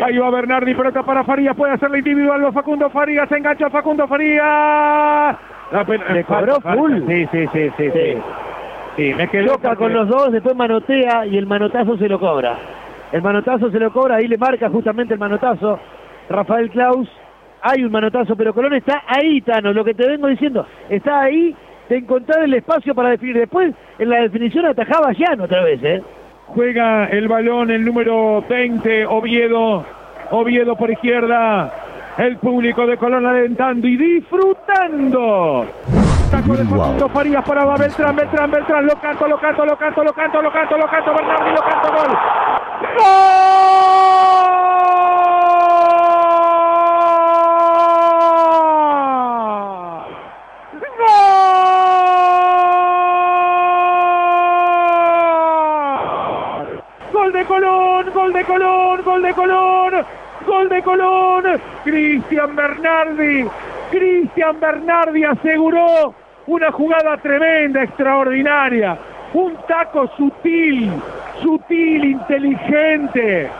Ahí va Bernardi, pelota para Farías, puede hacerle individual los Facundo Farías, se engancha Facundo Farías. Le cobró full. Sí, sí, sí, sí. sí. sí me quedó Choca con los dos, después manotea y el manotazo se lo cobra. El manotazo se lo cobra, ahí le marca justamente el manotazo. Rafael Klaus, hay un manotazo, pero Colón está ahí, Tano, lo que te vengo diciendo, está ahí de encontrar el espacio para definir. Después, en la definición atajaba no otra vez, ¿eh? Juega el balón el número 20, Oviedo. Oviedo por izquierda. El público de Colón alentando y disfrutando. Taco de Facundo Farías para Beltrán, Beltrán, Beltrán. Lo canto, lo canto, lo canto, lo canto, lo canto, lo canto. Bernardi, lo canto, gol. ¡Gol! Colón, gol de Colón, gol de Colón, gol de Colón. Cristian Bernardi, Cristian Bernardi aseguró una jugada tremenda, extraordinaria. Un taco sutil, sutil, inteligente,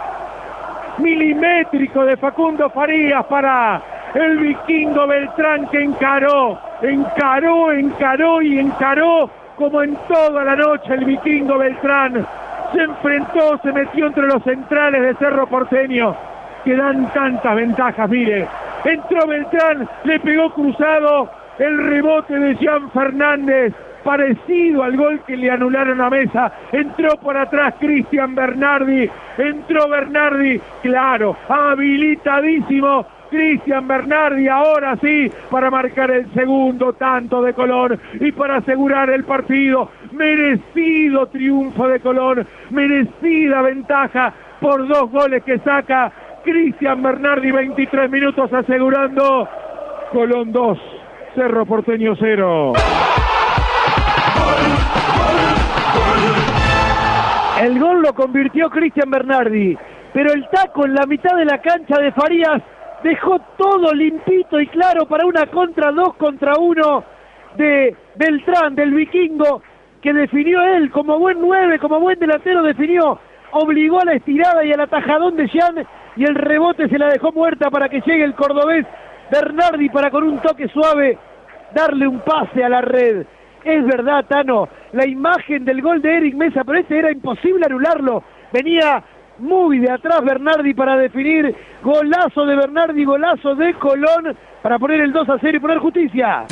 milimétrico de Facundo Farías para el vikingo Beltrán que encaró, encaró, encaró y encaró como en toda la noche el vikingo Beltrán se enfrentó, se metió entre los centrales de Cerro Porteño, que dan tantas ventajas, mire. Entró Beltrán, le pegó cruzado el rebote de Jean Fernández, parecido al gol que le anularon a Mesa. Entró por atrás Cristian Bernardi, entró Bernardi, claro, habilitadísimo Cristian Bernardi ahora sí para marcar el segundo tanto de Colón y para asegurar el partido. Merecido triunfo de Colón, merecida ventaja por dos goles que saca Cristian Bernardi, 23 minutos asegurando Colón 2, Cerro Porteño 0. El gol lo convirtió Cristian Bernardi, pero el taco en la mitad de la cancha de Farías dejó todo limpito y claro para una contra dos contra uno de Beltrán, del vikingo, que definió él como buen nueve, como buen delantero, definió, obligó a la estirada y al atajadón de Jean y el rebote se la dejó muerta para que llegue el cordobés Bernardi para con un toque suave darle un pase a la red. Es verdad, Tano, la imagen del gol de Eric Mesa, pero este era imposible anularlo. Venía muy de atrás Bernardi para definir. Golazo de Bernardi, golazo de Colón para poner el 2 a 0 y poner justicia.